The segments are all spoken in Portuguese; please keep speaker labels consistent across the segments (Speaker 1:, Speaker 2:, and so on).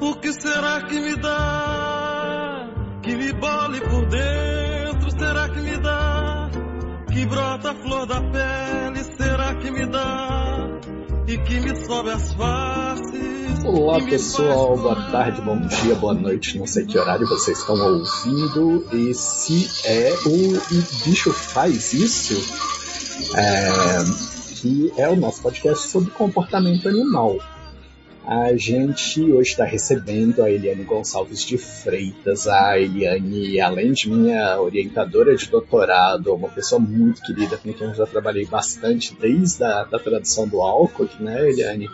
Speaker 1: O que será que me dá? Que me bole por dentro, será que me dá? Que brota a flor da pele, será que me dá? E que me sobe as faces.
Speaker 2: Olá pessoal, boa tarde, bom dia, boa noite, não sei que horário vocês estão ouvindo. E se é o Bicho Faz Isso, é, que é o nosso podcast sobre comportamento animal. A gente hoje está recebendo a Eliane Gonçalves de Freitas. A Eliane, além de minha orientadora de doutorado, uma pessoa muito querida com quem eu já trabalhei bastante desde a da tradução do álcool, né, Eliane?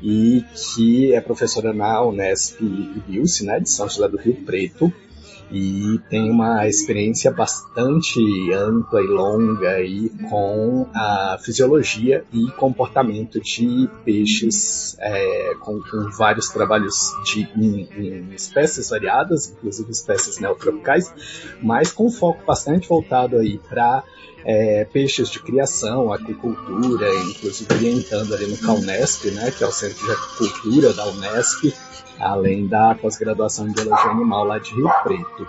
Speaker 2: E que é professora na Unesp Bilce, né, de São José do Rio Preto e tem uma experiência bastante ampla e longa aí com a fisiologia e comportamento de peixes, é, com, com, vários trabalhos de, em, em, espécies variadas, inclusive espécies neotropicais, mas com foco bastante voltado aí para é, peixes de criação, aquicultura, inclusive orientando ali no CAUNESP, né, que é o Centro de Aquicultura da Unesp, além da pós-graduação em Biologia Animal lá de Rio Preto.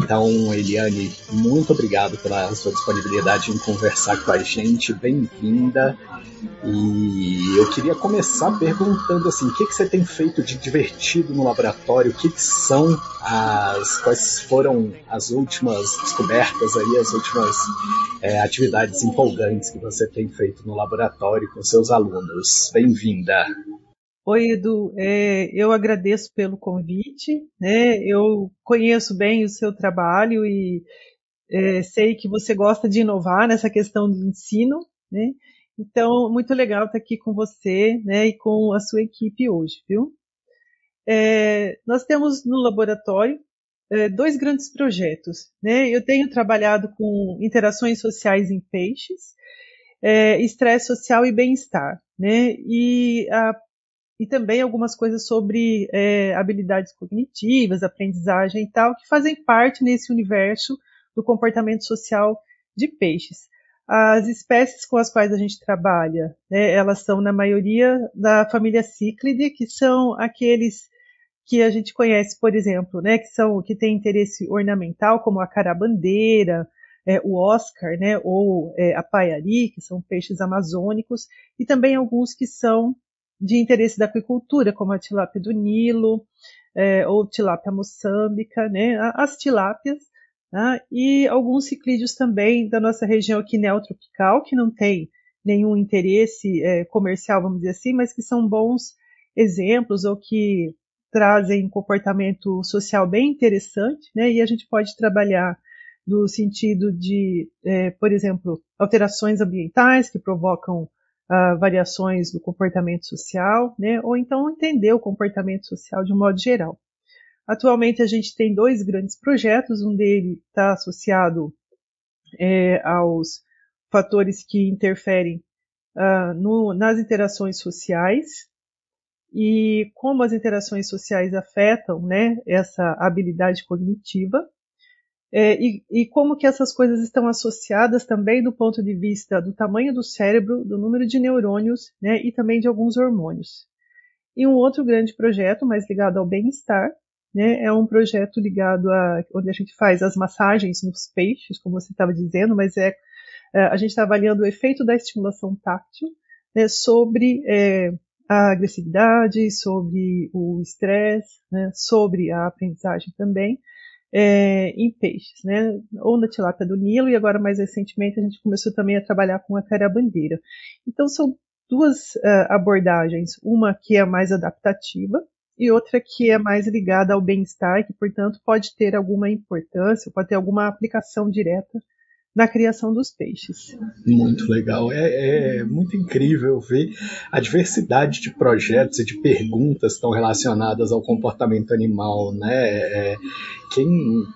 Speaker 2: Então, Eliane, muito obrigado pela sua disponibilidade em conversar com a gente, bem-vinda. E eu queria começar perguntando assim, o que, que você tem feito de divertido no laboratório? O que, que são as, quais foram as últimas descobertas aí, as últimas é, atividades empolgantes que você tem feito no laboratório com seus alunos? Bem-vinda.
Speaker 3: Oi, Edu. É, eu agradeço pelo convite. Né? Eu conheço bem o seu trabalho e é, sei que você gosta de inovar nessa questão do ensino. Né? Então, muito legal estar aqui com você né, e com a sua equipe hoje, viu? É, nós temos no laboratório é, dois grandes projetos. Né? Eu tenho trabalhado com interações sociais em peixes, é, estresse social e bem-estar. Né? E a e também algumas coisas sobre é, habilidades cognitivas, aprendizagem e tal, que fazem parte nesse universo do comportamento social de peixes. As espécies com as quais a gente trabalha, né, elas são na maioria da família Cíclide, que são aqueles que a gente conhece, por exemplo, né, que são que têm interesse ornamental, como a carabandeira, é, o Oscar, né, ou é, a paiari, que são peixes amazônicos, e também alguns que são de interesse da aquicultura, como a tilápia do Nilo, é, ou tilápia moçambica, né, as tilápias, né, e alguns ciclídeos também da nossa região aqui neotropical, que não tem nenhum interesse é, comercial, vamos dizer assim, mas que são bons exemplos ou que trazem um comportamento social bem interessante, né, e a gente pode trabalhar no sentido de, é, por exemplo, alterações ambientais que provocam uh, variações do comportamento social, né, ou então entender o comportamento social de um modo geral. Atualmente a gente tem dois grandes projetos, um deles está associado é, aos fatores que interferem uh, no, nas interações sociais e como as interações sociais afetam né, essa habilidade cognitiva é, e, e, como que essas coisas estão associadas também do ponto de vista do tamanho do cérebro, do número de neurônios, né, e também de alguns hormônios. E um outro grande projeto, mais ligado ao bem-estar, né, é um projeto ligado a onde a gente faz as massagens nos peixes, como você estava dizendo, mas é, é a gente está avaliando o efeito da estimulação táctil né, sobre é, a agressividade, sobre o estresse, né, sobre a aprendizagem também, é, em peixes, né? Ou na tilápia do Nilo e agora mais recentemente a gente começou também a trabalhar com a carabandeira. Então são duas uh, abordagens, uma que é mais adaptativa e outra que é mais ligada ao bem-estar, que portanto pode ter alguma importância, pode ter alguma aplicação direta na criação dos peixes.
Speaker 2: Muito legal. É, é, muito incrível ver a diversidade de projetos e de perguntas estão relacionadas ao comportamento animal. Né? É, quem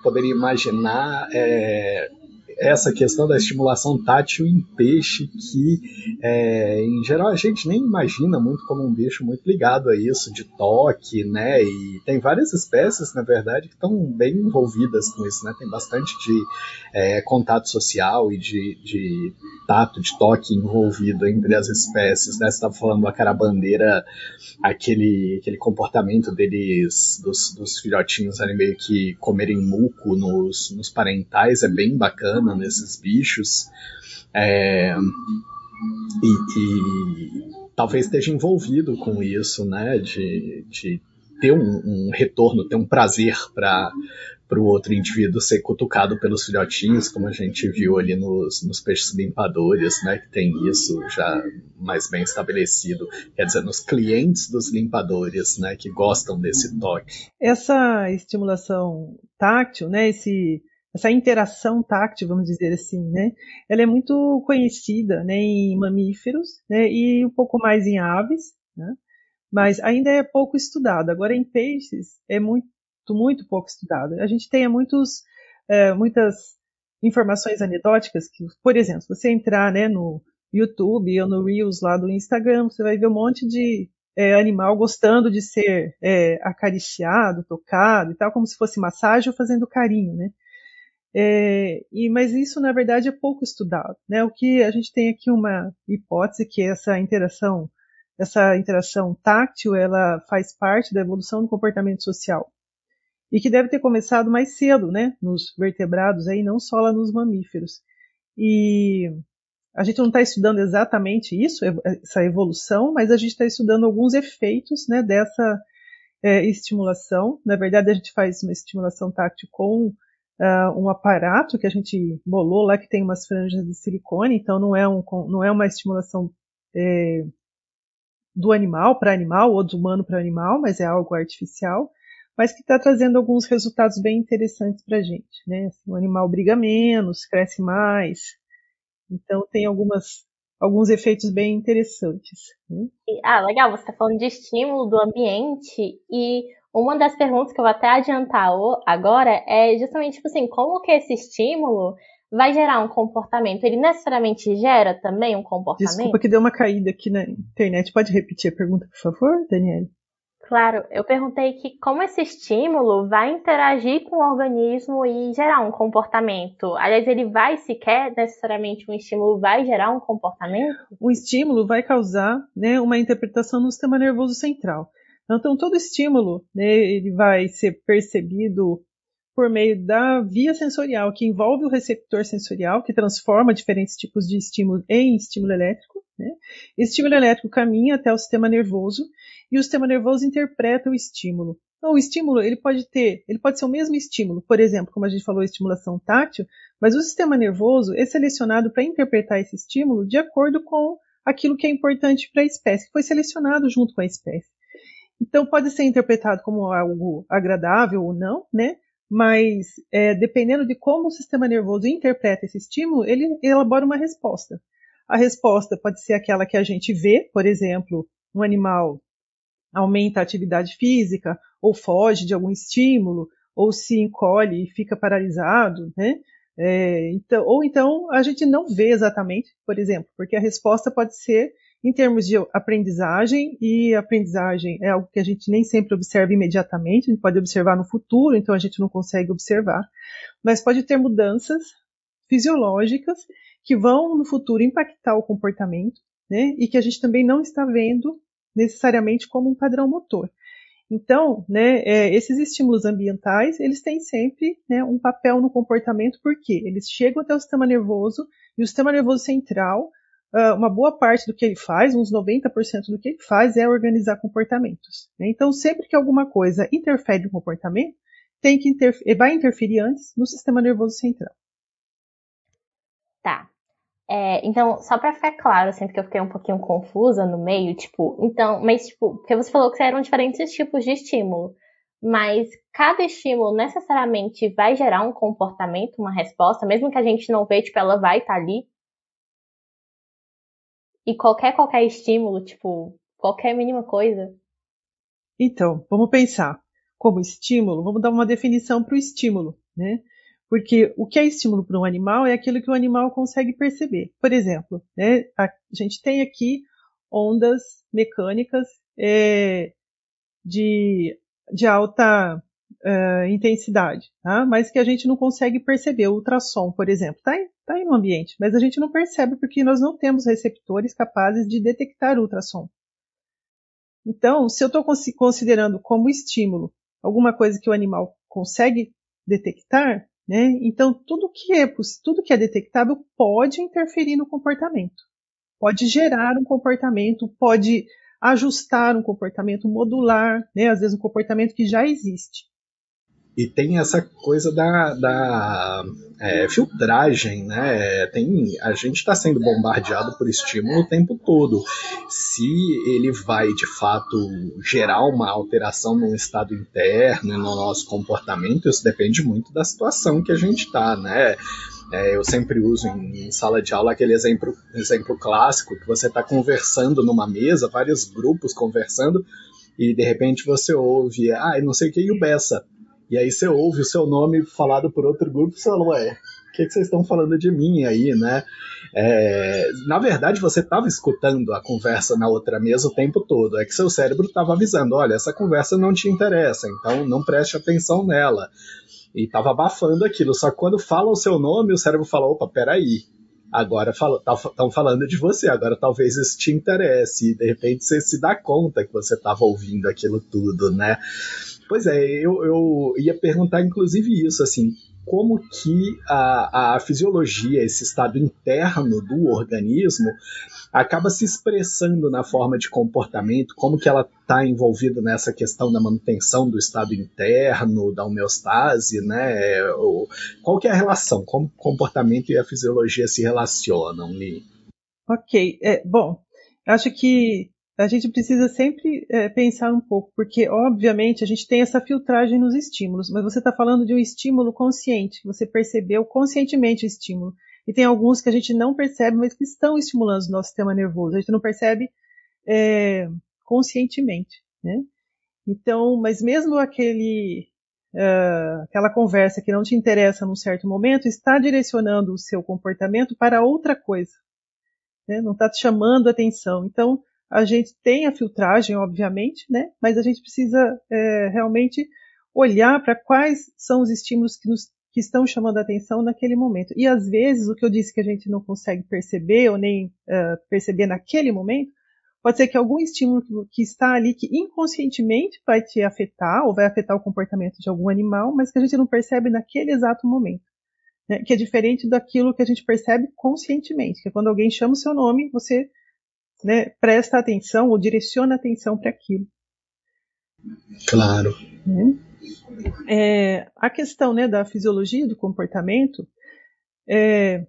Speaker 2: poderia imaginar é, essa questão da estimulação tátil em peixe, que é, em geral a gente nem imagina muito como um bicho muito ligado a isso, de toque, né? E tem várias espécies, na verdade, que estão bem envolvidas com isso, né? Tem bastante de é, contato social e de, de tato, de toque envolvido entre as espécies, né? Você estava falando da carabandeira, aquele, aquele comportamento deles, dos, dos filhotinhos ali meio que comerem muco nos, nos parentais, é bem bacana nesses bichos. É, e, e, talvez esteja envolvido com isso, né? De, de ter um, um retorno, ter um prazer para para o outro indivíduo ser cutucado pelos filhotinhos, como a gente viu ali nos, nos peixes limpadores, né, que tem isso já mais bem estabelecido, quer dizer, nos clientes dos limpadores, né, que gostam desse toque.
Speaker 3: Essa estimulação táctil, né, esse, essa interação táctil, vamos dizer assim, né, ela é muito conhecida, né, em mamíferos, né, e um pouco mais em aves, né, mas ainda é pouco estudada. Agora, em peixes, é muito muito pouco estudada. A gente tem muitos, é, muitas informações anedóticas que, por exemplo, se você entrar né, no YouTube ou no Reels lá do Instagram, você vai ver um monte de é, animal gostando de ser é, acariciado, tocado e tal, como se fosse massagem ou fazendo carinho, né? É, e, mas isso, na verdade, é pouco estudado. Né? O que a gente tem aqui uma hipótese que essa interação, essa interação táctil, ela faz parte da evolução do comportamento social e que deve ter começado mais cedo, né, nos vertebrados aí, não só lá nos mamíferos. E a gente não está estudando exatamente isso, essa evolução, mas a gente está estudando alguns efeitos, né, dessa é, estimulação. Na verdade, a gente faz uma estimulação táctil com uh, um aparato que a gente bolou lá que tem umas franjas de silicone, então não é, um, não é uma estimulação é, do animal para animal ou do humano para animal, mas é algo artificial mas que está trazendo alguns resultados bem interessantes para a gente. Né? Assim, o animal briga menos, cresce mais, então tem algumas, alguns efeitos bem interessantes. Né?
Speaker 4: Ah, legal, você está falando de estímulo do ambiente e uma das perguntas que eu vou até adiantar agora é justamente tipo assim, como que esse estímulo vai gerar um comportamento? Ele necessariamente gera também um comportamento?
Speaker 3: Desculpa que deu uma caída aqui na internet. Pode repetir a pergunta, por favor, Daniela?
Speaker 4: Claro, eu perguntei que como esse estímulo vai interagir com o organismo e gerar um comportamento. Aliás, ele vai sequer necessariamente um estímulo vai gerar um comportamento?
Speaker 3: O estímulo vai causar né, uma interpretação no sistema nervoso central. Então, todo estímulo né, ele vai ser percebido por meio da via sensorial, que envolve o receptor sensorial, que transforma diferentes tipos de estímulo em estímulo elétrico. Né? Estímulo elétrico caminha até o sistema nervoso e o sistema nervoso interpreta o estímulo. Então, o estímulo ele pode ter, ele pode ser o mesmo estímulo, por exemplo, como a gente falou, estimulação tátil, mas o sistema nervoso é selecionado para interpretar esse estímulo de acordo com aquilo que é importante para a espécie, que foi selecionado junto com a espécie. Então, pode ser interpretado como algo agradável ou não, né? Mas é, dependendo de como o sistema nervoso interpreta esse estímulo, ele elabora uma resposta. A resposta pode ser aquela que a gente vê, por exemplo, um animal aumenta a atividade física, ou foge de algum estímulo, ou se encolhe e fica paralisado, né? É, então, ou então a gente não vê exatamente, por exemplo, porque a resposta pode ser em termos de aprendizagem, e aprendizagem é algo que a gente nem sempre observa imediatamente, a gente pode observar no futuro, então a gente não consegue observar, mas pode ter mudanças fisiológicas que vão no futuro impactar o comportamento, né, e que a gente também não está vendo necessariamente como um padrão motor. Então, né, é, esses estímulos ambientais, eles têm sempre né, um papel no comportamento, porque eles chegam até o sistema nervoso, e o sistema nervoso central, uma boa parte do que ele faz, uns 90% do que ele faz, é organizar comportamentos. Né? Então, sempre que alguma coisa interfere no comportamento, tem que interferir, vai interferir antes no sistema nervoso central.
Speaker 4: Tá. É, então, só para ficar claro, sempre assim, que eu fiquei um pouquinho confusa no meio, tipo, então, mas tipo, porque você falou que eram diferentes tipos de estímulo, mas cada estímulo necessariamente vai gerar um comportamento, uma resposta, mesmo que a gente não vê, tipo, ela vai estar tá ali. E qualquer qualquer estímulo, tipo, qualquer mínima coisa.
Speaker 3: Então, vamos pensar como estímulo, vamos dar uma definição para o estímulo, né? Porque o que é estímulo para um animal é aquilo que o animal consegue perceber. Por exemplo, né, a gente tem aqui ondas mecânicas é, de, de alta uh, intensidade, tá? mas que a gente não consegue perceber. O ultrassom, por exemplo, está tá aí no ambiente, mas a gente não percebe porque nós não temos receptores capazes de detectar ultrassom. Então, se eu estou considerando como estímulo alguma coisa que o animal consegue detectar, né? Então, tudo que é tudo que é detectável pode interferir no comportamento, pode gerar um comportamento, pode ajustar um comportamento, modular, né? às vezes um comportamento que já existe.
Speaker 2: E tem essa coisa da, da é, filtragem, né? Tem, a gente está sendo bombardeado por estímulo o tempo todo. Se ele vai de fato gerar uma alteração no estado interno e no nosso comportamento, isso depende muito da situação que a gente está, né? É, eu sempre uso em, em, sala de aula aquele exemplo, exemplo clássico que você está conversando numa mesa, vários grupos conversando, e de repente você ouve, ah, não sei o que, e o Bessa. E aí você ouve o seu nome falado por outro grupo e você fala, ué, o que, que vocês estão falando de mim aí, né? É, na verdade, você estava escutando a conversa na outra mesa o tempo todo. É que seu cérebro estava avisando: olha, essa conversa não te interessa, então não preste atenção nela. E estava abafando aquilo. Só que quando fala o seu nome, o cérebro fala: opa, peraí. Agora estão tá, falando de você, agora talvez isso te interesse. E de repente você se dá conta que você estava ouvindo aquilo tudo, né? Pois é, eu, eu ia perguntar inclusive isso, assim, como que a, a fisiologia, esse estado interno do organismo, acaba se expressando na forma de comportamento, como que ela está envolvida nessa questão da manutenção do estado interno, da homeostase, né? Qual que é a relação? Como o comportamento e a fisiologia se relacionam, Li?
Speaker 3: Ok, é, bom, acho que a gente precisa sempre é, pensar um pouco, porque obviamente a gente tem essa filtragem nos estímulos, mas você está falando de um estímulo consciente, você percebeu conscientemente o estímulo. E tem alguns que a gente não percebe, mas que estão estimulando o nosso sistema nervoso. A gente não percebe é, conscientemente, né? Então, mas mesmo aquele, uh, aquela conversa que não te interessa num certo momento está direcionando o seu comportamento para outra coisa, né? Não está te chamando a atenção. Então, a gente tem a filtragem, obviamente, né? Mas a gente precisa é, realmente olhar para quais são os estímulos que, nos, que estão chamando a atenção naquele momento. E às vezes o que eu disse que a gente não consegue perceber ou nem uh, perceber naquele momento, pode ser que algum estímulo que, que, está ali que inconscientemente vai te afetar ou vai afetar o comportamento de algum animal, mas que a gente não percebe naquele exato momento. Né? Que é diferente daquilo que a gente percebe conscientemente, que é quando alguém chama o seu nome, você né, presta atenção ou direciona atenção para aquilo.
Speaker 2: Claro.
Speaker 3: Né? É, a questão né, da fisiologia do comportamento, é,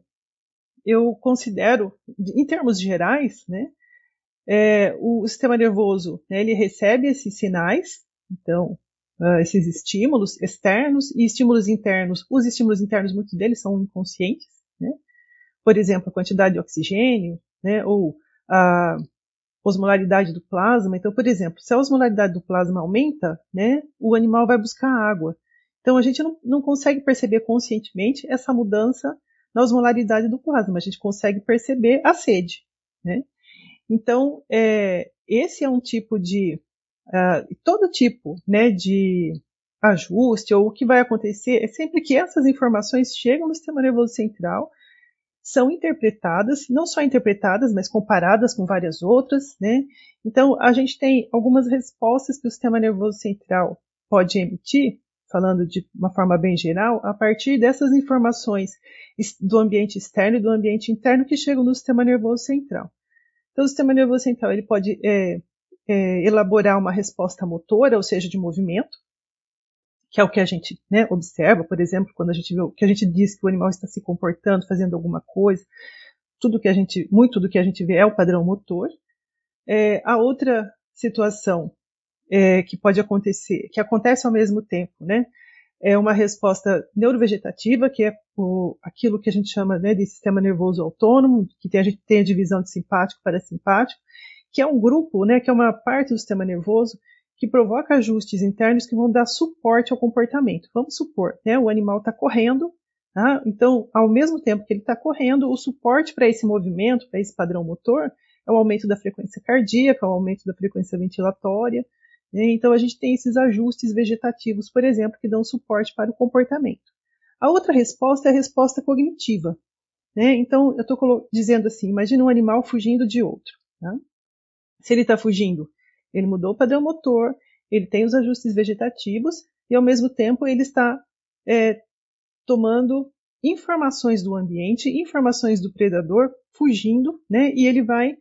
Speaker 3: eu considero, em termos gerais, né, é, o sistema nervoso né, ele recebe esses sinais, então uh, esses estímulos externos e estímulos internos. Os estímulos internos, muitos deles são inconscientes, né? por exemplo, a quantidade de oxigênio, né, ou a osmolaridade do plasma. Então, por exemplo, se a osmolaridade do plasma aumenta, né, o animal vai buscar água. Então, a gente não, não consegue perceber conscientemente essa mudança na osmolaridade do plasma, a gente consegue perceber a sede. Né? Então, é, esse é um tipo de. Uh, todo tipo né, de ajuste, ou o que vai acontecer, é sempre que essas informações chegam no sistema nervoso central são interpretadas, não só interpretadas, mas comparadas com várias outras, né? Então, a gente tem algumas respostas que o sistema nervoso central pode emitir, falando de uma forma bem geral, a partir dessas informações do ambiente externo e do ambiente interno que chegam no sistema nervoso central. Então, o sistema nervoso central ele pode é, é, elaborar uma resposta motora, ou seja, de movimento, que é o que a gente né, observa, por exemplo, quando a gente vê, que a gente diz que o animal está se comportando, fazendo alguma coisa, tudo que a gente, muito do que a gente vê é o padrão motor. É, a outra situação é, que pode acontecer, que acontece ao mesmo tempo, né, é uma resposta neurovegetativa, que é o, aquilo que a gente chama né, de sistema nervoso autônomo, que tem, a gente tem a divisão de simpático para simpático, que é um grupo, né, que é uma parte do sistema nervoso que provoca ajustes internos que vão dar suporte ao comportamento. Vamos supor, né, o animal está correndo Tá? Então, ao mesmo tempo que ele está correndo, o suporte para esse movimento, para esse padrão motor, é o aumento da frequência cardíaca, o aumento da frequência ventilatória. Né? Então, a gente tem esses ajustes vegetativos, por exemplo, que dão suporte para o comportamento. A outra resposta é a resposta cognitiva. Né? Então, eu estou dizendo assim: imagina um animal fugindo de outro. Tá? Se ele está fugindo, ele mudou o padrão motor, ele tem os ajustes vegetativos e, ao mesmo tempo, ele está é, tomando informações do ambiente, informações do predador, fugindo, né? E ele vai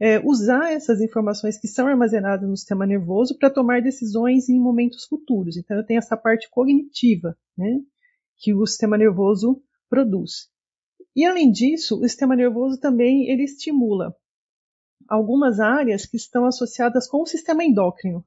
Speaker 3: é, usar essas informações que são armazenadas no sistema nervoso para tomar decisões em momentos futuros. Então, eu tenho essa parte cognitiva, né? Que o sistema nervoso produz. E além disso, o sistema nervoso também ele estimula algumas áreas que estão associadas com o sistema endócrino.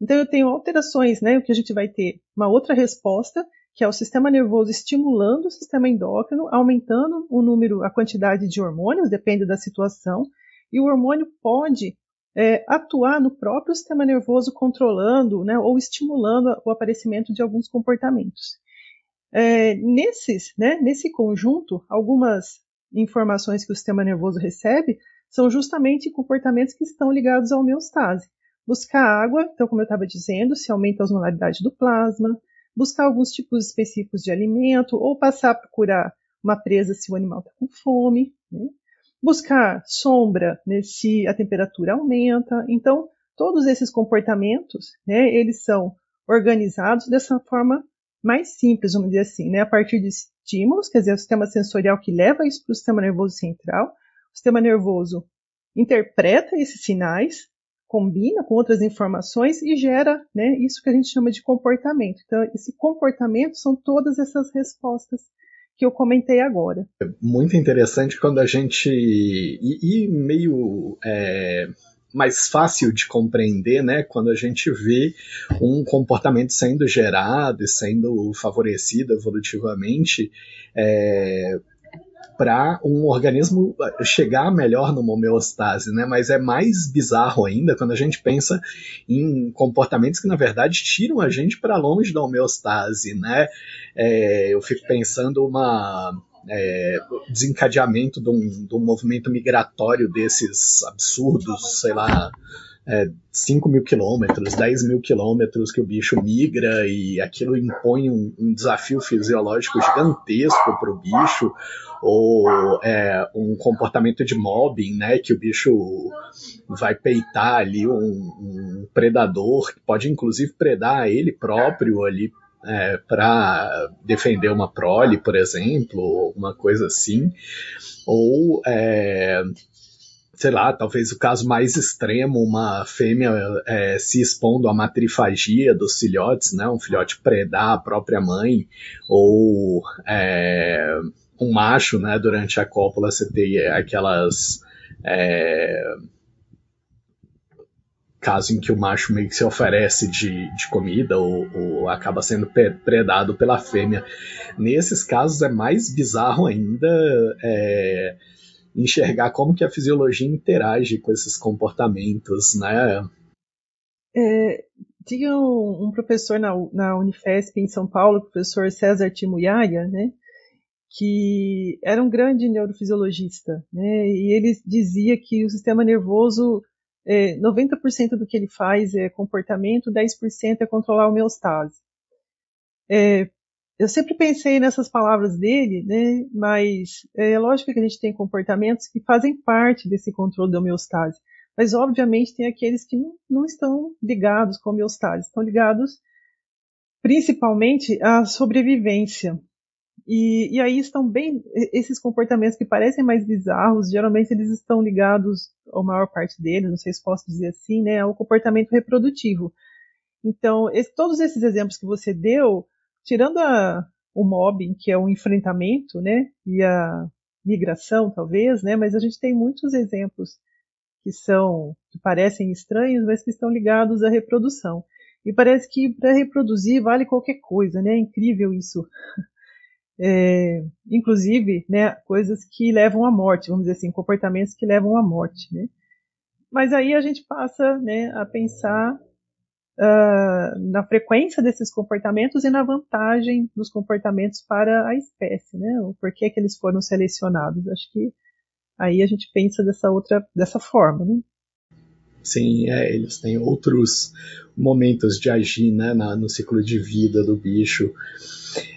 Speaker 3: Então eu tenho alterações, né, o que a gente vai ter uma outra resposta, que é o sistema nervoso estimulando o sistema endócrino, aumentando o número, a quantidade de hormônios, depende da situação, e o hormônio pode é, atuar no próprio sistema nervoso, controlando né, ou estimulando o aparecimento de alguns comportamentos. É, nesses, né, nesse conjunto, algumas informações que o sistema nervoso recebe são justamente comportamentos que estão ligados à homeostase. Buscar água, então, como eu estava dizendo, se aumenta a osmolaridade do plasma, buscar alguns tipos específicos de alimento, ou passar a procurar uma presa se o animal está com fome. Né? Buscar sombra né, se a temperatura aumenta. Então, todos esses comportamentos, né, eles são organizados dessa forma mais simples, vamos dizer assim, né, a partir de estímulos, quer dizer, o sistema sensorial que leva isso para o sistema nervoso central. O sistema nervoso interpreta esses sinais, combina com outras informações e gera né, isso que a gente chama de comportamento. Então, esse comportamento são todas essas respostas que eu comentei agora.
Speaker 2: É muito interessante quando a gente. E, e meio. É mais fácil de compreender, né, quando a gente vê um comportamento sendo gerado e sendo favorecido evolutivamente é, para um organismo chegar melhor numa homeostase, né? Mas é mais bizarro ainda quando a gente pensa em comportamentos que na verdade tiram a gente para longe da homeostase, né? É, eu fico pensando uma é, desencadeamento de um, de um movimento migratório desses absurdos, sei lá, é, 5 mil quilômetros, 10 mil quilômetros que o bicho migra e aquilo impõe um, um desafio fisiológico gigantesco para o bicho, ou é, um comportamento de mobbing, né, que o bicho vai peitar ali um, um predador, que pode inclusive predar ele próprio ali é, para defender uma prole, por exemplo, uma coisa assim, ou é, sei lá, talvez o caso mais extremo, uma fêmea é, se expondo à matrifagia dos filhotes, né, um filhote predar a própria mãe, ou é, um macho, né, durante a cópula você tem aquelas é, caso em que o macho meio que se oferece de, de comida ou, ou, acaba sendo predado pela fêmea. Nesses casos é mais bizarro ainda é, enxergar como que a fisiologia interage com esses comportamentos, né?
Speaker 3: É, tinha um, um, professor na, na Unifesp em São Paulo, o professor César Timuyaya, né? que era um grande neurofisiologista, né? E ele dizia que o sistema nervoso é, 90% do que ele faz é comportamento, 10% é controlar a homeostase. É, eu sempre pensei nessas palavras dele, né, mas é lógico que a gente tem comportamentos que fazem parte desse controle da homeostase, mas obviamente tem aqueles que não, não estão ligados com a homeostase, estão ligados principalmente à sobrevivência. E, e, aí estão bem esses comportamentos que parecem mais bizarros, geralmente eles estão ligados, a maior parte deles, não sei se posso dizer assim, né, ao comportamento reprodutivo. Então, esse, todos esses exemplos que você deu, tirando a, o mobbing, que é o enfrentamento, né, e a migração, talvez, né, mas a gente tem muitos exemplos que são, que parecem estranhos, mas que estão ligados à reprodução. E parece que para reproduzir vale qualquer coisa, né? É incrível isso é, inclusive, né, coisas que levam à morte, vamos dizer assim, comportamentos que levam à morte, né? Mas aí a gente passa, né, a pensar uh, na frequência desses comportamentos e na vantagem dos comportamentos para a espécie, né? O porquê que eles foram selecionados. Acho que aí a gente pensa dessa outra, dessa forma, né?
Speaker 2: Sim, é, eles têm outros momentos de agir né, na, no ciclo de vida do bicho.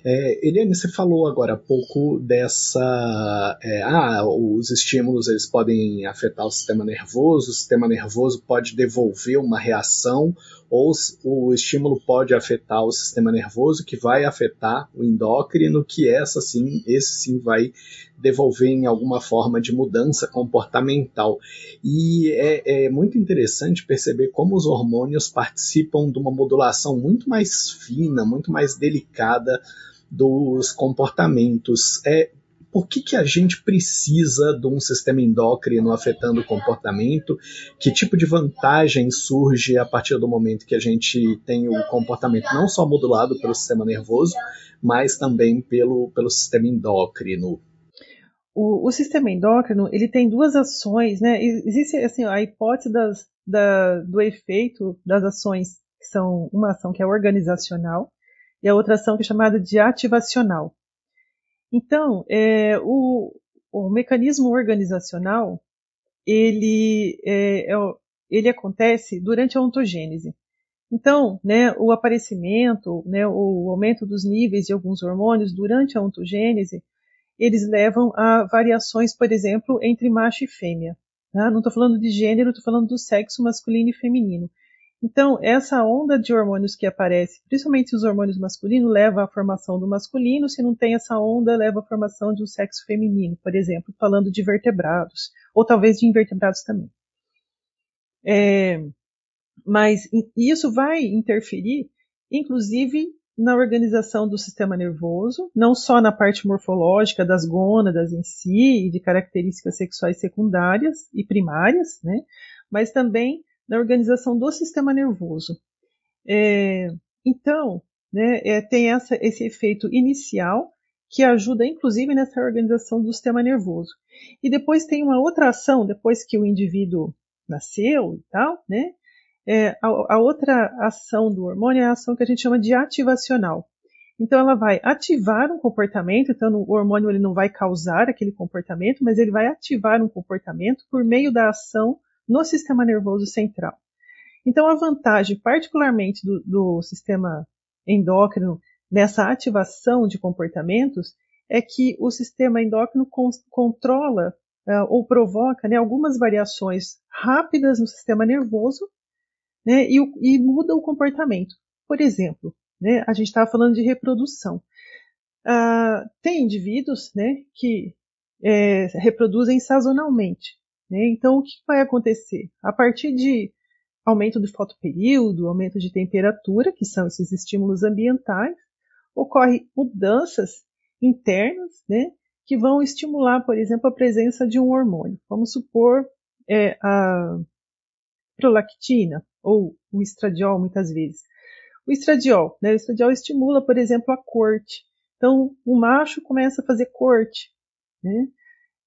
Speaker 2: É, Eliane, você falou agora há pouco dessa. É, ah, os estímulos eles podem afetar o sistema nervoso, o sistema nervoso pode devolver uma reação, ou o estímulo pode afetar o sistema nervoso, que vai afetar o endócrino, que essa sim, esse sim vai devolver em alguma forma de mudança comportamental. E é, é muito interessante perceber como os hormônios participam de uma modulação muito mais fina, muito mais delicada dos comportamentos. É, por que, que a gente precisa de um sistema endócrino afetando o comportamento? Que tipo de vantagem surge a partir do momento que a gente tem o comportamento não só modulado pelo sistema nervoso, mas também pelo, pelo sistema endócrino?
Speaker 3: O, o sistema endócrino ele tem duas ações, né? Existe assim a hipótese das, da, do efeito das ações que são uma ação que é organizacional e a outra ação que é chamada de ativacional. Então, é, o, o, mecanismo organizacional ele, é, é, ele acontece durante a ontogênese. Então, né, o aparecimento, né, o aumento dos níveis de alguns hormônios durante a ontogênese, eles levam a variações, por exemplo, entre macho e fêmea. Tá? Não estou falando de gênero, estou falando do sexo masculino e feminino. Então, essa onda de hormônios que aparece, principalmente os hormônios masculinos, leva à formação do masculino, se não tem essa onda, leva à formação de um sexo feminino, por exemplo, falando de vertebrados, ou talvez de invertebrados também. É, mas isso vai interferir, inclusive, na organização do sistema nervoso, não só na parte morfológica das gônadas em si e de características sexuais secundárias e primárias, né, mas também na organização do sistema nervoso. É, então, né, é, tem essa, esse efeito inicial que ajuda, inclusive, nessa organização do sistema nervoso. E depois tem uma outra ação, depois que o indivíduo nasceu e tal, né? É, a, a, outra ação do hormônio é a ação que a gente chama de ativacional. Então, ela vai ativar um comportamento, então o hormônio ele não vai causar aquele comportamento, mas ele vai ativar um comportamento por meio da ação no sistema nervoso central. Então, a vantagem, particularmente do, do sistema endócrino, nessa ativação de comportamentos, é que o sistema endócrino con controla uh, ou provoca né, algumas variações rápidas no sistema nervoso né, e, e, muda o comportamento. Por exemplo, né, a gente estava falando de reprodução. Uh, tem indivíduos né, que é, reproduzem sazonalmente. Né? Então, o que vai acontecer? A partir de aumento do fotoperíodo, aumento de temperatura, que são esses estímulos ambientais, ocorrem mudanças internas, né, que vão estimular, por exemplo, a presença de um hormônio. Vamos supor é, a prolactina ou o estradiol, muitas vezes. O estradiol, né, o estradiol estimula, por exemplo, a corte. Então, o macho começa a fazer corte, né?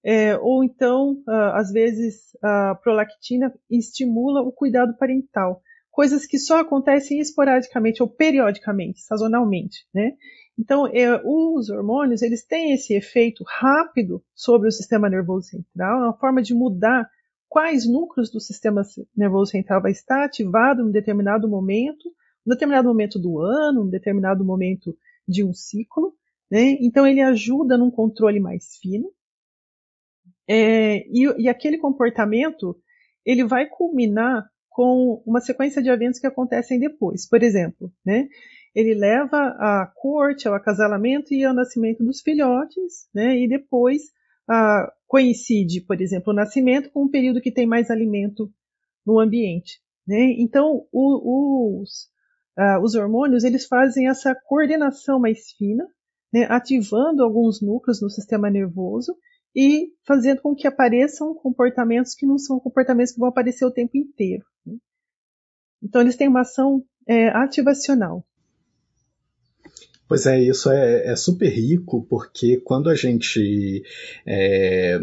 Speaker 3: É, ou então, ah, às vezes, a prolactina estimula o cuidado parental. Coisas que só acontecem esporadicamente ou periodicamente, sazonalmente, né? Então, é, os hormônios, eles têm esse efeito rápido sobre o sistema nervoso central, é uma forma de mudar quais núcleos do sistema nervoso central vai estar ativado em um determinado momento, um determinado momento do ano, um determinado momento de um ciclo, né? Então, ele ajuda num controle mais fino, é, e, e aquele comportamento ele vai culminar com uma sequência de eventos que acontecem depois. Por exemplo, né, ele leva à corte, ao acasalamento e ao nascimento dos filhotes, né, e depois ah, coincide, por exemplo, o nascimento com um período que tem mais alimento no ambiente. Né? Então, o, os, ah, os hormônios eles fazem essa coordenação mais fina, né, ativando alguns núcleos no sistema nervoso e fazendo com que apareçam comportamentos que não são comportamentos que vão aparecer o tempo inteiro. Né? Então eles têm uma ação é, ativacional.
Speaker 2: Pois é, isso é, é, super rico, porque quando a gente está é,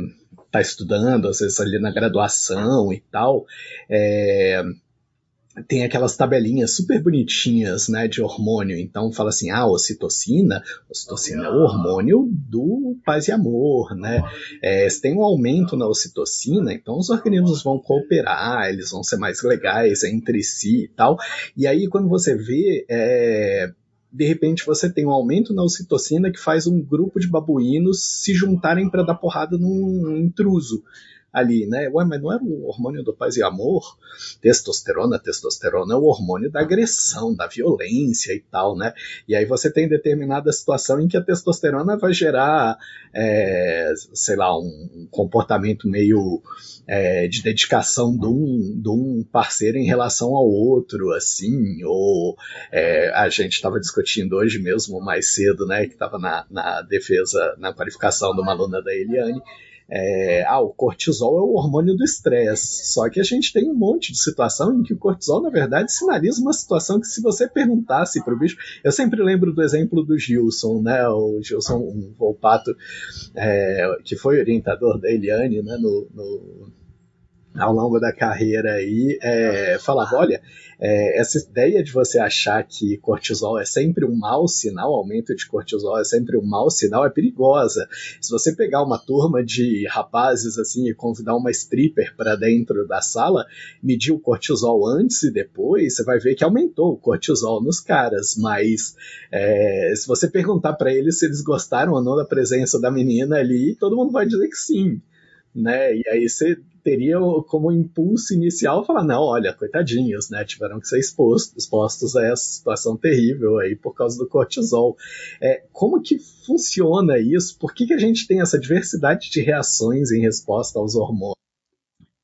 Speaker 2: tá estudando, às vezes ali na graduação e tal, é, tem aquelas tabelinhas super bonitinhas, né, de hormônio. Então fala assim, ah, ocitocina, ocitocina é o hormônio do paz e amor, né? É, se tem um aumento na ocitocina, então os organismos vão cooperar, eles vão ser mais legais entre si e tal. E aí quando você vê, é, de repente você tem um aumento na ocitocina que faz um grupo de babuínos se juntarem para dar porrada num intruso ali, né? Ué, mas não era o hormônio do paz e amor? Testosterona, testosterona é o hormônio da agressão, da violência e tal, né? E aí você tem determinada situação em que a testosterona vai gerar, é, sei lá, um comportamento meio é, de dedicação de um, de um parceiro em relação ao outro, assim, ou é, a gente estava discutindo hoje mesmo, mais cedo, né, que estava na, na defesa, na qualificação de uma aluna da Eliane, é, ah, o cortisol é o hormônio do estresse. Só que a gente tem um monte de situação em que o cortisol, na verdade, sinaliza uma situação que, se você perguntasse para o bicho. Eu sempre lembro do exemplo do Gilson, né? O Gilson um Volpato, é, que foi orientador da Eliane né, no, no ao longo da carreira aí, é, falava, olha, é, essa ideia de você achar que cortisol é sempre um mau sinal, aumento de cortisol é sempre um mau sinal, é perigosa. Se você pegar uma turma de rapazes assim e convidar uma stripper para dentro da sala, medir o cortisol antes e depois, você vai ver que aumentou o cortisol nos caras. Mas é, se você perguntar para eles se eles gostaram ou não da presença da menina ali, todo mundo vai dizer que sim. Né? E aí você teria como impulso inicial falar, não, olha, coitadinhos, né, tiveram que ser expostos, expostos a essa situação terrível aí por causa do cortisol. É, como que funciona isso? Por que, que a gente tem essa diversidade de reações em resposta aos hormônios?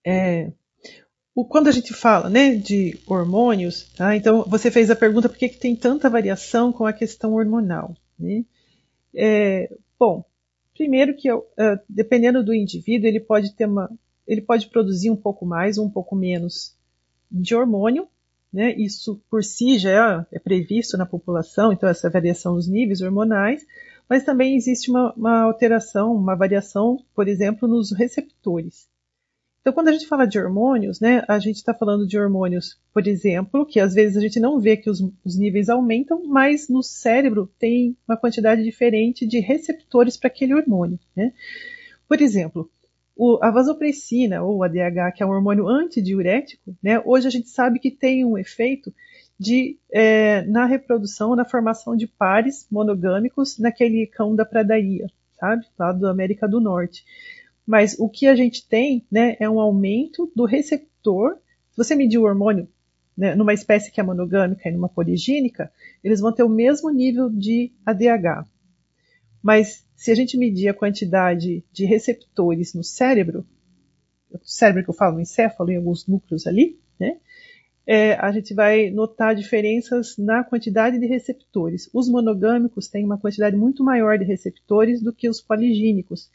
Speaker 3: É, quando a gente fala né, de hormônios, tá, então você fez a pergunta por que, que tem tanta variação com a questão hormonal. Né? É, bom, primeiro que uh, dependendo do indivíduo, ele pode ter uma ele pode produzir um pouco mais ou um pouco menos de hormônio, né? Isso por si já é previsto na população, então essa variação nos níveis hormonais, mas também existe uma, uma alteração, uma variação, por exemplo, nos receptores. Então, quando a gente fala de hormônios, né, a gente está falando de hormônios, por exemplo, que às vezes a gente não vê que os, os níveis aumentam, mas no cérebro tem uma quantidade diferente de receptores para aquele hormônio. Né? Por exemplo, o, a vasopressina, ou ADH, que é um hormônio antidiurético, né, hoje a gente sabe que tem um efeito de, é, na reprodução, na formação de pares monogâmicos naquele cão da pradaria, sabe? Lá da América do Norte. Mas o que a gente tem né, é um aumento do receptor. Se você medir o hormônio né, numa espécie que é monogâmica e numa poligínica, eles vão ter o mesmo nível de ADH. Mas se a gente medir a quantidade de receptores no cérebro, o cérebro que eu falo, no encéfalo, em alguns núcleos ali, né? É, a gente vai notar diferenças na quantidade de receptores. Os monogâmicos têm uma quantidade muito maior de receptores do que os poligínicos.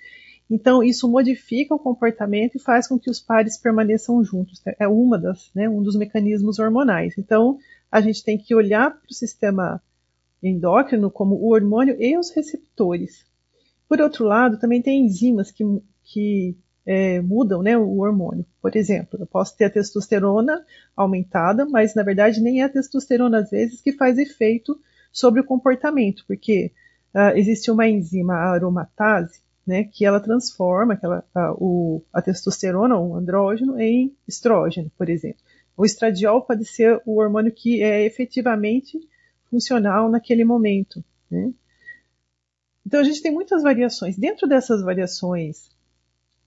Speaker 3: Então, isso modifica o comportamento e faz com que os pares permaneçam juntos. É uma das, né, um dos mecanismos hormonais. Então, a gente tem que olhar para o sistema endócrino como o hormônio e os receptores. Por outro lado, também tem enzimas que, que é, mudam né, o hormônio. Por exemplo, eu posso ter a testosterona aumentada, mas na verdade nem é a testosterona às vezes que faz efeito sobre o comportamento, porque uh, existe uma enzima aromatase, né, que ela transforma aquela, a, o, a testosterona, o andrógeno, em estrógeno, por exemplo. O estradiol pode ser o hormônio que é efetivamente funcional naquele momento. Né? Então a gente tem muitas variações. Dentro dessas variações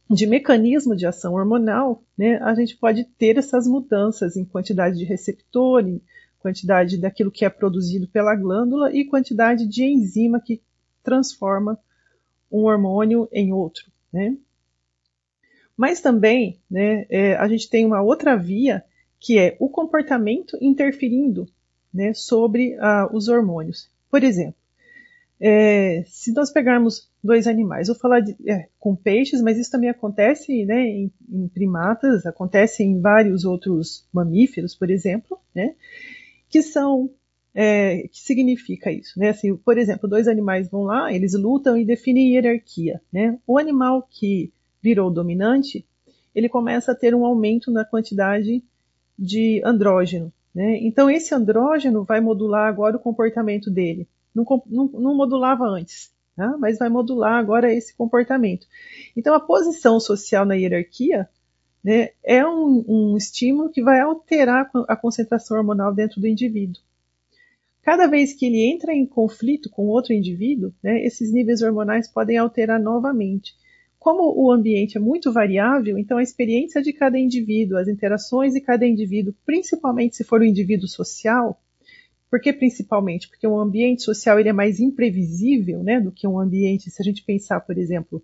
Speaker 3: de mecanismo de ação hormonal, né, a gente pode ter essas mudanças em quantidade de receptor, em quantidade daquilo que é produzido pela glândula e quantidade de enzima que transforma um hormônio em outro. Né? Mas também né, é, a gente tem uma outra via que é o comportamento interferindo né, sobre uh, os hormônios. Por exemplo, é, se nós pegarmos dois animais, vou falar de, é, com peixes, mas isso também acontece né, em, em, primatas, acontece em vários outros mamíferos, por exemplo, né, que são é, que significa isso, né? Assim, por exemplo, dois animais vão lá, eles lutam e definem hierarquia, né? O animal que virou dominante, ele começa a ter um aumento na quantidade de andrógeno, Né? Então, esse andrógeno vai modular agora o comportamento dele. Não, não, não modulava antes, né? mas vai modular agora esse comportamento. Então, a posição social na hierarquia né, é um, um estímulo que vai alterar a concentração hormonal dentro do indivíduo. Cada vez que ele entra em conflito com outro indivíduo, né, esses níveis hormonais podem alterar novamente. Como o ambiente é muito variável, então a experiência de cada indivíduo, as interações de cada indivíduo, principalmente se for um indivíduo social, por que principalmente? Porque um ambiente social ele é mais imprevisível né, do que um ambiente, se a gente pensar, por exemplo,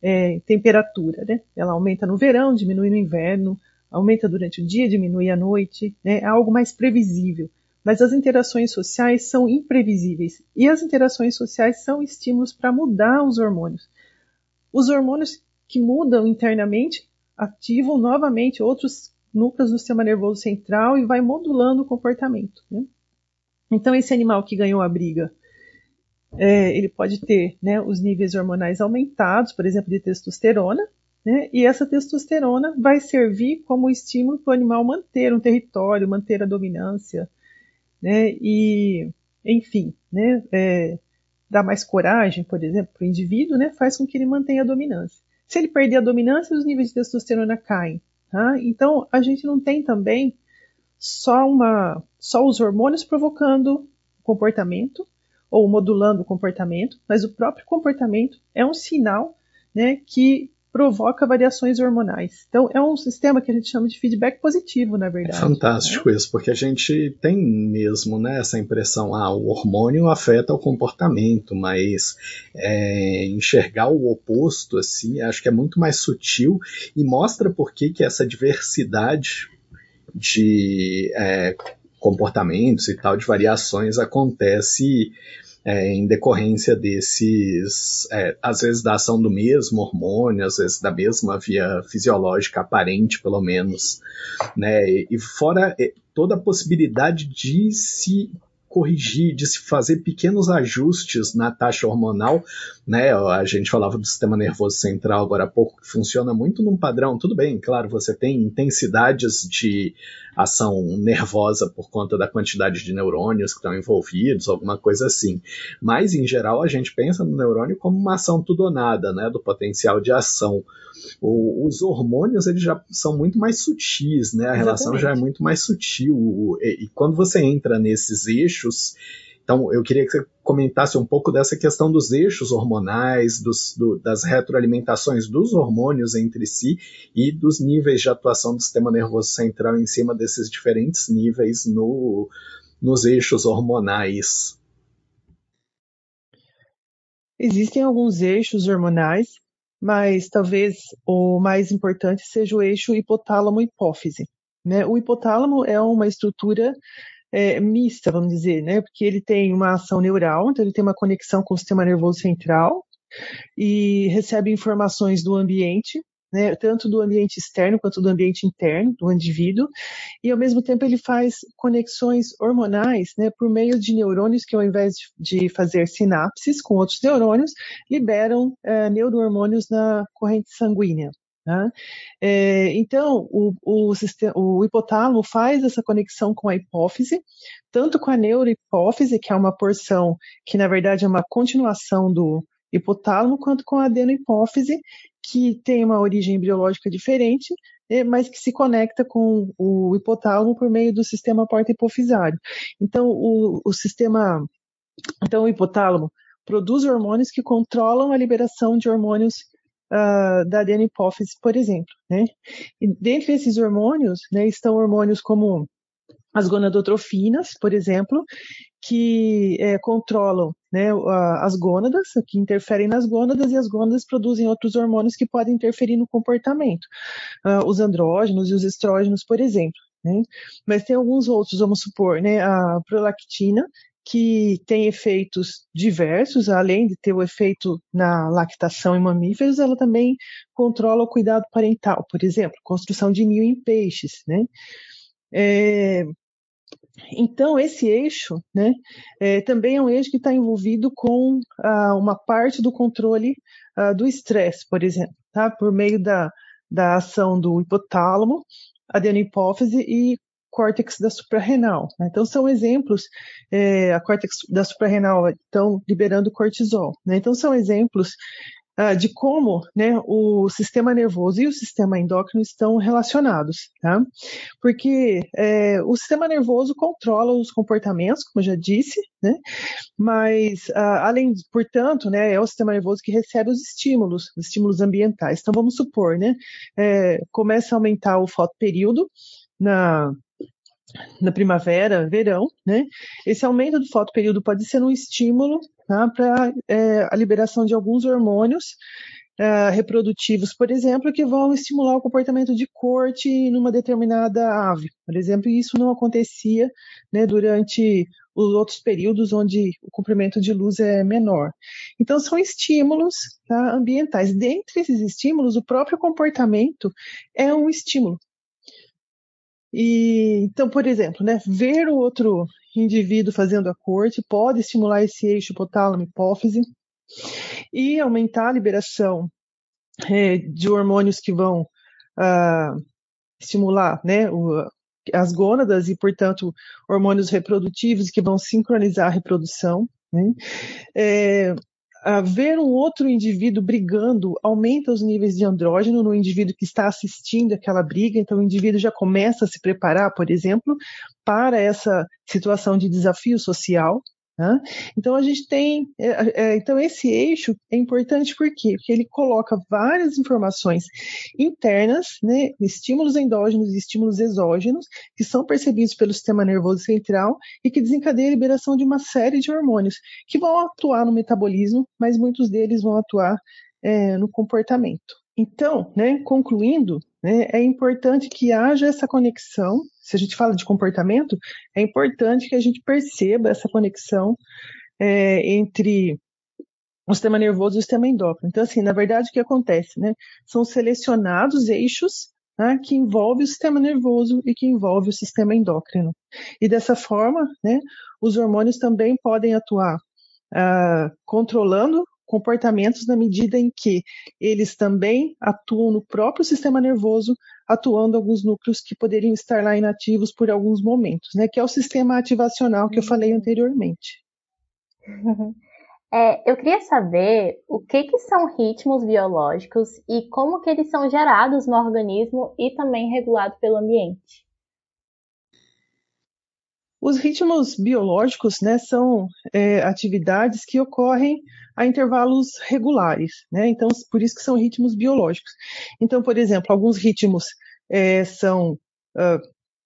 Speaker 3: é, temperatura. Né? Ela aumenta no verão, diminui no inverno, aumenta durante o dia, diminui à noite, né? é algo mais previsível. Mas as interações sociais são imprevisíveis. E as interações sociais são estímulos para mudar os hormônios. Os hormônios que mudam internamente ativam novamente outros núcleos do sistema nervoso central e vai modulando o comportamento. Né? Então, esse animal que ganhou a briga, é, ele pode ter né, os níveis hormonais aumentados, por exemplo, de testosterona, né, e essa testosterona vai servir como estímulo para o animal manter um território, manter a dominância, né, e, enfim, né, é, dar mais coragem, por exemplo, para o indivíduo, né, faz com que ele mantenha a dominância. Se ele perder a dominância, os níveis de testosterona caem. Tá? Então, a gente não tem também só, uma, só os hormônios provocando comportamento, ou modulando o comportamento, mas o próprio comportamento é um sinal né, que provoca variações hormonais. Então, é um sistema que a gente chama de feedback positivo, na verdade.
Speaker 2: É fantástico né? isso, porque a gente tem mesmo né, essa impressão, ah, o hormônio afeta o comportamento, mas é, enxergar o oposto, assim, acho que é muito mais sutil e mostra por que, que essa diversidade de é, comportamentos e tal, de variações, acontece é, em decorrência desses, é, às vezes da ação do mesmo hormônio, às vezes da mesma via fisiológica aparente, pelo menos, né? E, e fora é, toda a possibilidade de se corrigir, de se fazer pequenos ajustes na taxa hormonal, né? A gente falava do sistema nervoso central agora há pouco, que funciona muito num padrão. Tudo bem, claro, você tem intensidades de ação nervosa por conta da quantidade de neurônios que estão envolvidos, alguma coisa assim. Mas, em geral, a gente pensa no neurônio como uma ação tudo ou nada, né? Do potencial de ação. O, os hormônios eles já são muito mais sutis, né? A Exatamente. relação já é muito mais sutil. E, e quando você entra nesses eixos, então, eu queria que você comentasse um pouco dessa questão dos eixos hormonais, dos, do, das retroalimentações dos hormônios entre si e dos níveis de atuação do sistema nervoso central em cima desses diferentes níveis no, nos eixos hormonais.
Speaker 3: Existem alguns eixos hormonais, mas talvez o mais importante seja o eixo hipotálamo-hipófise. Né? O hipotálamo é uma estrutura é, mista, vamos dizer, né? Porque ele tem uma ação neural, então ele tem uma conexão com o sistema nervoso central e recebe informações do ambiente, né, tanto do ambiente externo quanto do ambiente interno do indivíduo, e ao mesmo tempo ele faz conexões hormonais né, por meio de neurônios que, ao invés de fazer sinapses com outros neurônios, liberam uh, neurohormônios na corrente sanguínea. Né? É, então, o, o, sistema, o, hipotálamo faz essa conexão com a hipófise, tanto com a neurohipófise, que é uma porção que, na verdade, é uma continuação do hipotálamo, quanto com a adenohipófise, que tem uma origem biológica diferente, né, mas que se conecta com o hipotálamo por meio do sistema porta-hipofisário. Então, o, o sistema, então, o hipotálamo produz hormônios que controlam a liberação de hormônios uh, da adenohipófise, por exemplo. Né? E dentre esses hormônios, né, estão hormônios como as gonadotrofinas, por exemplo, que é, controlam né, as gônadas, que interferem nas gônadas, e as gônadas produzem outros hormônios que podem interferir no comportamento, uh, os andrógenos e os estrógenos, por exemplo. Né? Mas tem alguns outros, vamos supor, né, a prolactina, que tem efeitos diversos, além de ter o efeito na lactação em mamíferos, ela também controla o cuidado parental, por exemplo, construção de ninho em peixes, né? É, então, esse eixo né, é, também é um eixo que está envolvido com ah, uma parte do controle ah, do estresse, por exemplo, tá? por meio da, da ação do hipotálamo, adenohipófise e córtex da suprarrenal. Né? Então, são exemplos, é, a córtex da suprarrenal estão liberando cortisol. Né? Então, são exemplos uh, de como né, o sistema nervoso e o sistema endócrino estão relacionados. Tá? Porque é, o sistema nervoso controla os comportamentos, como eu já disse, né? mas, uh, além, portanto, né, é o sistema nervoso que recebe os estímulos, os estímulos ambientais. Então, vamos supor, né, é, começa a aumentar o fotoperíodo na na primavera, verão, né? Esse aumento do fotoperíodo pode ser um estímulo tá, para é, a liberação de alguns hormônios é, reprodutivos, por exemplo, que vão estimular o comportamento de corte numa determinada ave, por exemplo, e isso não acontecia né, durante os outros períodos onde o comprimento de luz é menor. Então, são estímulos tá, ambientais. Dentre esses estímulos, o próprio comportamento é um estímulo. E, então, por exemplo, né, ver o outro indivíduo fazendo a corte pode estimular esse eixo hipotálamo-hipófise e aumentar a liberação é, de hormônios que vão ah, estimular né, o, as gônadas e, portanto, hormônios reprodutivos que vão sincronizar a reprodução. Né? É, ver um outro indivíduo brigando aumenta os níveis de andrógeno no indivíduo que está assistindo aquela briga, então o indivíduo já começa a se preparar, por exemplo, para essa situação de desafio social. Então a gente tem, é, é, então esse eixo é importante por quê? Porque ele coloca várias informações internas, né, estímulos endógenos e estímulos exógenos, que são percebidos pelo sistema nervoso central e que desencadeia a liberação de uma série de hormônios que vão atuar no metabolismo, mas muitos deles vão atuar é, no comportamento. Então, né, concluindo, né, é importante que haja essa conexão. Se a gente fala de comportamento, é importante que a gente perceba essa conexão é, entre o sistema nervoso e o sistema endócrino. Então, assim, na verdade, o que acontece? Né? São selecionados eixos né, que envolvem o sistema nervoso e que envolvem o sistema endócrino. E dessa forma, né, os hormônios também podem atuar ah, controlando comportamentos na medida em que eles também atuam no próprio sistema nervoso, atuando alguns núcleos que poderiam estar lá inativos por alguns momentos, né? Que é o sistema ativacional que eu falei anteriormente.
Speaker 4: É, eu queria saber o que, que são ritmos biológicos e como que eles são gerados no organismo e também regulados pelo ambiente.
Speaker 3: Os ritmos biológicos né, são é, atividades que ocorrem a intervalos regulares, né? Então, por isso que são ritmos biológicos. Então, por exemplo, alguns ritmos é, são uh,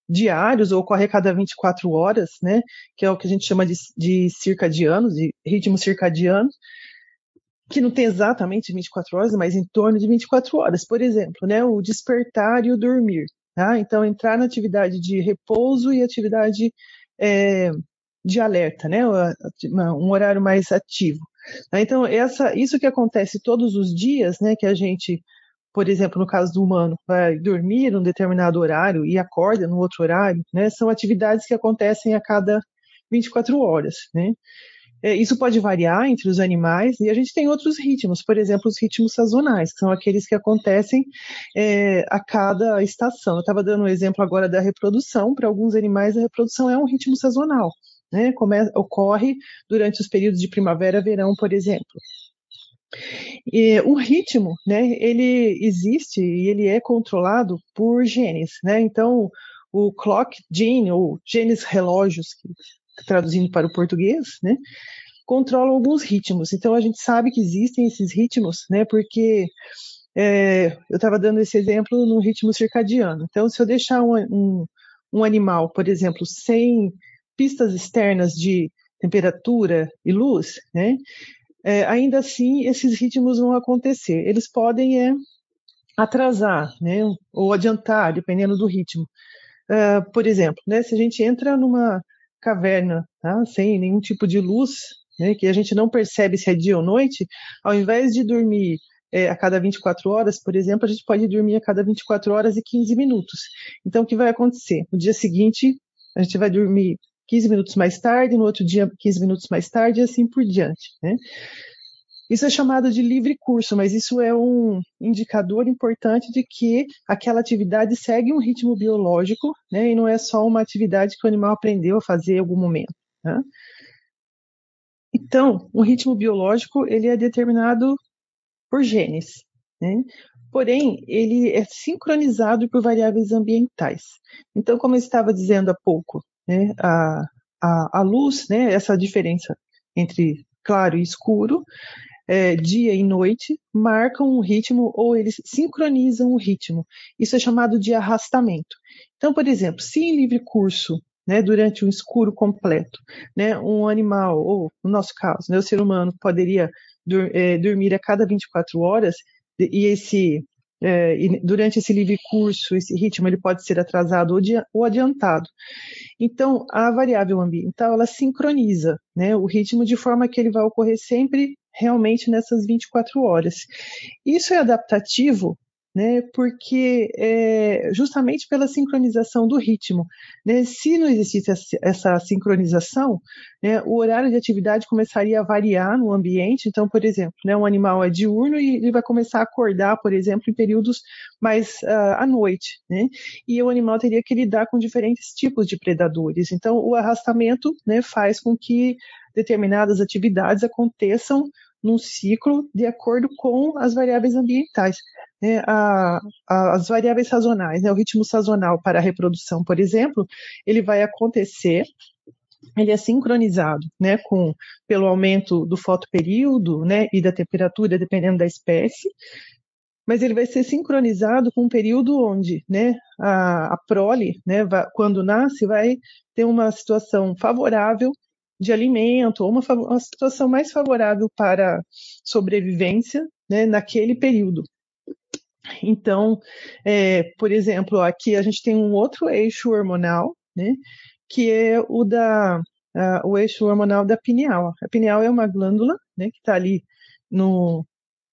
Speaker 3: diários ou ocorrem a cada 24 horas, né? Que é o que a gente chama de, de circadianos, de ritmos circadianos, que não tem exatamente 24 horas, mas em torno de 24 horas. Por exemplo, né? O despertar e o dormir. Tá? Então, entrar na atividade de repouso e atividade é, de alerta, né? Um horário mais ativo. Então, essa, isso que acontece todos os dias, né? Que a gente, por exemplo, no caso do humano, vai dormir num determinado horário e acorda no outro horário, né? São atividades que acontecem a cada 24 horas, né? É, isso pode variar entre os animais e a gente tem outros ritmos, por exemplo, os ritmos sazonais, que são aqueles que acontecem é, a cada estação. Eu estava dando um exemplo agora da reprodução. Para alguns animais, a reprodução é um ritmo sazonal, né? Ocorre durante os períodos de primavera, verão, por exemplo. E o ritmo, né, ele existe e ele é controlado por genes, né? Então, o clock gene, ou genes relógios, traduzindo para o português, né, controlam alguns ritmos. Então a gente sabe que existem esses ritmos, né, porque é, eu estava dando esse exemplo no ritmo circadiano. Então, se eu deixar um, um, um animal, por exemplo, sem pistas externas de temperatura e luz, né, é, ainda assim esses ritmos vão acontecer. Eles podem é, atrasar, né, ou adiantar, dependendo do ritmo. Uh, por exemplo, né, se a gente entra numa caverna, tá? sem nenhum tipo de luz, né, que a gente não percebe se é dia ou noite, ao invés de dormir é, a cada 24 horas, por exemplo, a gente pode dormir a cada 24 horas e 15 minutos. Então, o que vai acontecer? No dia seguinte, a gente vai dormir 15 minutos mais tarde, no outro dia 15 minutos mais tarde e assim por diante. Né? Isso é chamado de livre curso, mas isso é um indicador importante de que aquela atividade segue um ritmo biológico, né, e não é só uma atividade que o animal aprendeu a fazer em algum momento. Né? Então, o ritmo biológico ele é determinado por genes, né? porém ele é sincronizado por variáveis ambientais. Então, como eu estava dizendo há pouco, né, a, a, a luz, né, essa diferença entre claro e escuro, é, dia e noite, marcam o ritmo ou eles sincronizam o ritmo. Isso é chamado de arrastamento. Então, por exemplo, se em livre curso, né, durante um escuro completo, né, um animal, ou no nosso caso, né, o ser humano poderia dur é, dormir a cada 24 horas, e esse é, e durante esse livre curso, esse ritmo ele pode ser atrasado ou, ou adiantado. Então, a variável ambiental ela sincroniza né, o ritmo de forma que ele vai ocorrer sempre realmente nessas 24 horas. Isso é adaptativo né, porque é, justamente pela sincronização do ritmo. Né, se não existisse essa sincronização, né, o horário de atividade começaria a variar no ambiente. Então, por exemplo, né, um animal é diurno e ele vai começar a acordar, por exemplo, em períodos mais uh, à noite. Né, e o animal teria que lidar com diferentes tipos de predadores. Então, o arrastamento né, faz com que determinadas atividades aconteçam num ciclo de acordo com as variáveis ambientais. Né, a, a, as variáveis sazonais, né, o ritmo sazonal para a reprodução, por exemplo, ele vai acontecer, ele é sincronizado né, com, pelo aumento do fotoperíodo né, e da temperatura, dependendo da espécie, mas ele vai ser sincronizado com um período onde né, a, a prole, né, vai, quando nasce, vai ter uma situação favorável de alimento, ou uma, uma situação mais favorável para sobrevivência né, naquele período. Então, é, por exemplo, aqui a gente tem um outro eixo hormonal, né, que é o da o eixo hormonal da pineal. A pineal é uma glândula, né, que está ali no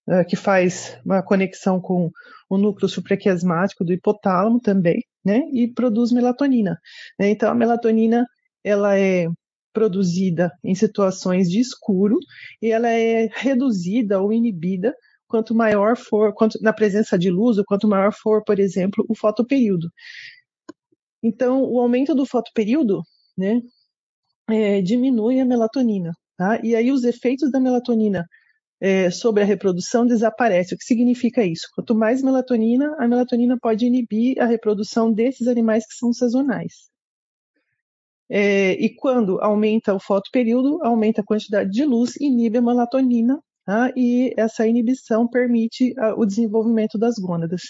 Speaker 3: uh, que faz uma conexão com o núcleo supraquiasmático do hipotálamo também, né, e produz melatonina. Então, a melatonina ela é produzida em situações de escuro e ela é reduzida ou inibida quanto maior for, quanto, na presença de luz, ou quanto maior for, por exemplo, o fotoperíodo. Então, o aumento do fotoperíodo né, é, diminui a melatonina. Tá? E aí os efeitos da melatonina é, sobre a reprodução desaparecem. O que significa isso? Quanto mais melatonina, a melatonina pode inibir a reprodução desses animais que são sazonais. É, e quando aumenta o fotoperíodo, aumenta a quantidade de luz, inibe a melatonina, tá? e essa inibição permite a, o desenvolvimento das gônadas.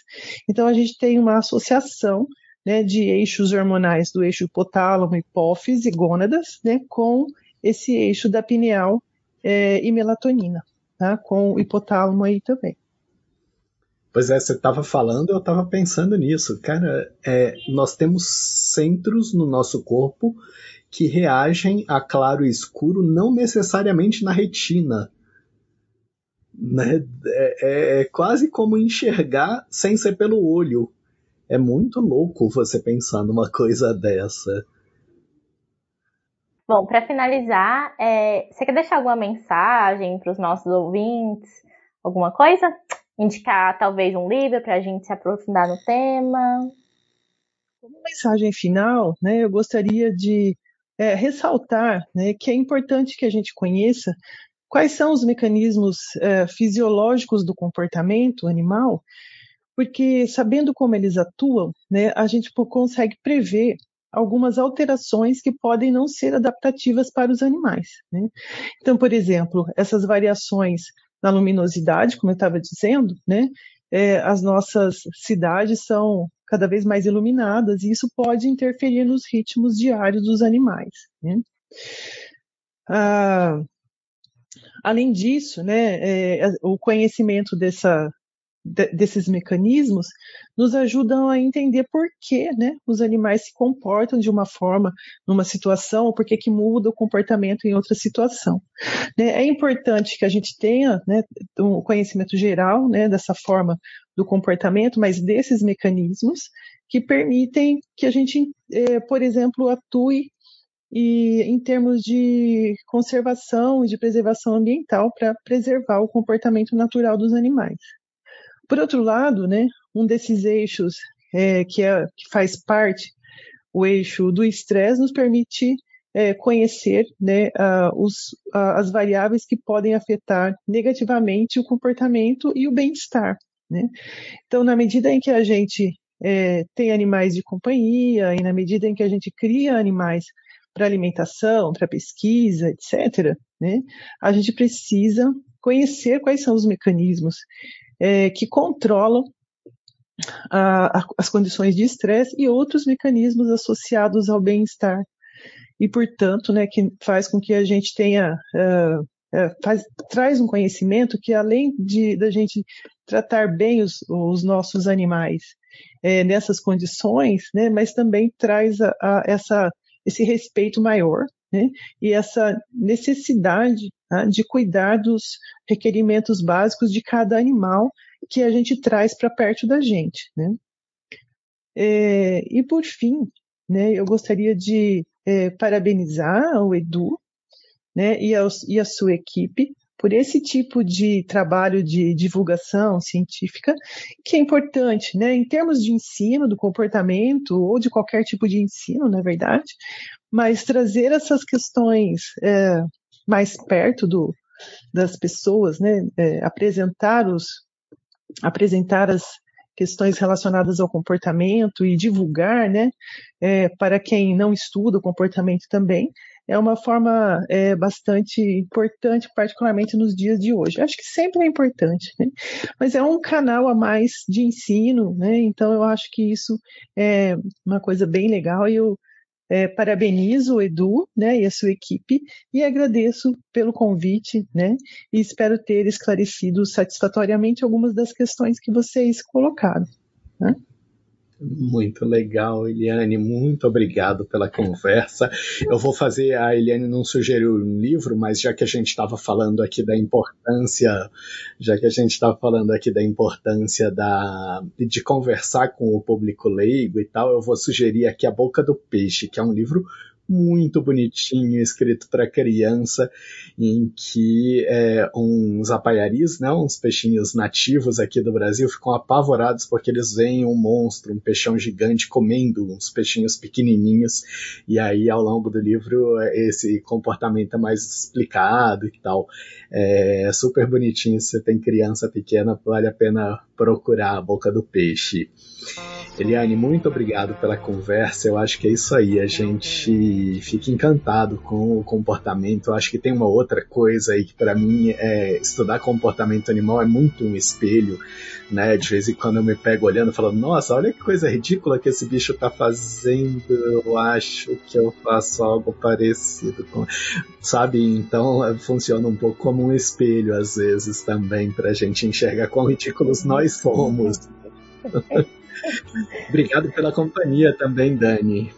Speaker 3: Então, a gente tem uma associação né, de eixos hormonais do eixo hipotálamo, hipófise, gônadas, né, com esse eixo da pineal é, e melatonina, tá? com o hipotálamo aí também.
Speaker 2: Pois é, você estava falando, eu estava pensando nisso. Cara, é, nós temos centros no nosso corpo que reagem a claro e escuro, não necessariamente na retina. Né? É, é, é quase como enxergar sem ser pelo olho. É muito louco você pensar numa coisa dessa.
Speaker 4: Bom, para finalizar, é, você quer deixar alguma mensagem para os nossos ouvintes? Alguma coisa? Indicar talvez um livro para a gente se aprofundar no tema.
Speaker 3: Como mensagem final, né, eu gostaria de é, ressaltar né, que é importante que a gente conheça quais são os mecanismos é, fisiológicos do comportamento animal, porque sabendo como eles atuam, né, a gente consegue prever algumas alterações que podem não ser adaptativas para os animais. Né? Então, por exemplo, essas variações na luminosidade, como eu estava dizendo, né? É, as nossas cidades são cada vez mais iluminadas e isso pode interferir nos ritmos diários dos animais. Né? Ah, além disso, né, é, o conhecimento dessa, desses mecanismos nos ajudam a entender por que né, os animais se comportam de uma forma numa situação ou por que, que muda o comportamento em outra situação. Né, é importante que a gente tenha né, um conhecimento geral né, dessa forma do comportamento, mas desses mecanismos que permitem que a gente, eh, por exemplo, atue e em termos de conservação e de preservação ambiental para preservar o comportamento natural dos animais. Por outro lado, né, um desses eixos é, que, é, que faz parte, o eixo do estresse, nos permite é, conhecer né, os, as variáveis que podem afetar negativamente o comportamento e o bem-estar. Né? Então, na medida em que a gente é, tem animais de companhia e na medida em que a gente cria animais para alimentação, para pesquisa, etc., né, a gente precisa conhecer quais são os mecanismos é, que controlam a, a, as condições de estresse e outros mecanismos associados ao bem-estar. E, portanto, né, que faz com que a gente tenha uh, uh, faz, traz um conhecimento que além de da gente tratar bem os, os nossos animais é, nessas condições, né, mas também traz a, essa esse respeito maior né, e essa necessidade tá, de cuidar dos requerimentos básicos de cada animal que a gente traz para perto da gente. Né. É, e por fim, né, eu gostaria de é, parabenizar o Edu né, e, aos, e a sua equipe por esse tipo de trabalho de divulgação científica, que é importante, né, em termos de ensino, do comportamento, ou de qualquer tipo de ensino, na verdade, mas trazer essas questões é, mais perto do, das pessoas, né, é, apresentar, os, apresentar as, questões relacionadas ao comportamento e divulgar, né, é, para quem não estuda o comportamento também, é uma forma é, bastante importante, particularmente nos dias de hoje. Acho que sempre é importante, né? mas é um canal a mais de ensino, né? então eu acho que isso é uma coisa bem legal e eu é, parabenizo o Edu né, e a sua equipe e agradeço pelo convite né, e espero ter esclarecido satisfatoriamente algumas das questões que vocês colocaram. Né?
Speaker 2: Muito legal, Eliane. Muito obrigado pela conversa. Eu vou fazer. A Eliane não sugeriu um livro, mas já que a gente estava falando aqui da importância, já que a gente estava falando aqui da importância da, de conversar com o público leigo e tal, eu vou sugerir aqui A Boca do Peixe, que é um livro muito bonitinho, escrito para criança, em que é, uns apaiaris, né, uns peixinhos nativos aqui do Brasil, ficam apavorados porque eles veem um monstro, um peixão gigante comendo uns peixinhos pequenininhos, e aí ao longo do livro esse comportamento é mais explicado e tal. É super bonitinho, se você tem criança pequena, vale a pena procurar a boca do peixe. Eliane, muito obrigado pela conversa. Eu acho que é isso aí. A gente fica encantado com o comportamento. Eu acho que tem uma outra coisa aí que para mim é estudar comportamento animal é muito um espelho, né? De vez em quando eu me pego olhando, falando: "Nossa, olha que coisa ridícula que esse bicho tá fazendo. Eu acho que eu faço algo parecido com, sabe? Então funciona um pouco como um espelho às vezes também pra gente enxergar quão ridículos nós somos. Obrigado pela companhia também, Dani.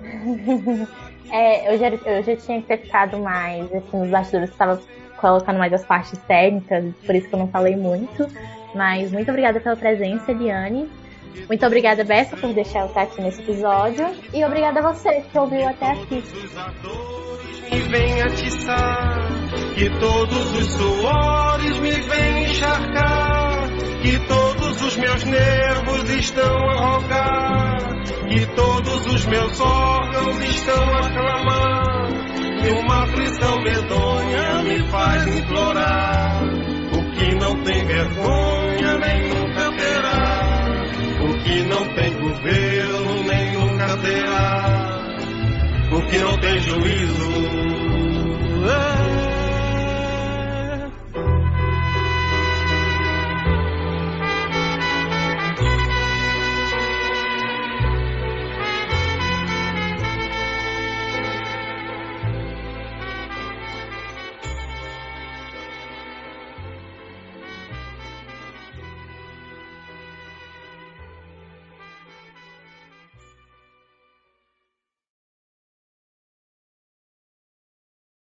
Speaker 4: É, eu, já, eu já tinha que ter ficado mais assim, nos bastidores, estava colocando mais as partes técnicas, por isso que eu não falei muito. Mas muito obrigada pela presença, Eliane. Muito obrigada, Bessa, por deixar eu estar aqui nesse episódio. E obrigada a você que ouviu até aqui.
Speaker 1: Me vem atiçar, que todos os suores me vêm encharcar, que todos os meus nervos estão a rogar, que todos os meus órgãos estão a clamar, e uma prisão medonha me faz implorar, o que não tem vergonha nem nunca terá, o que não tem governo nem nunca terá, o que não tem juízo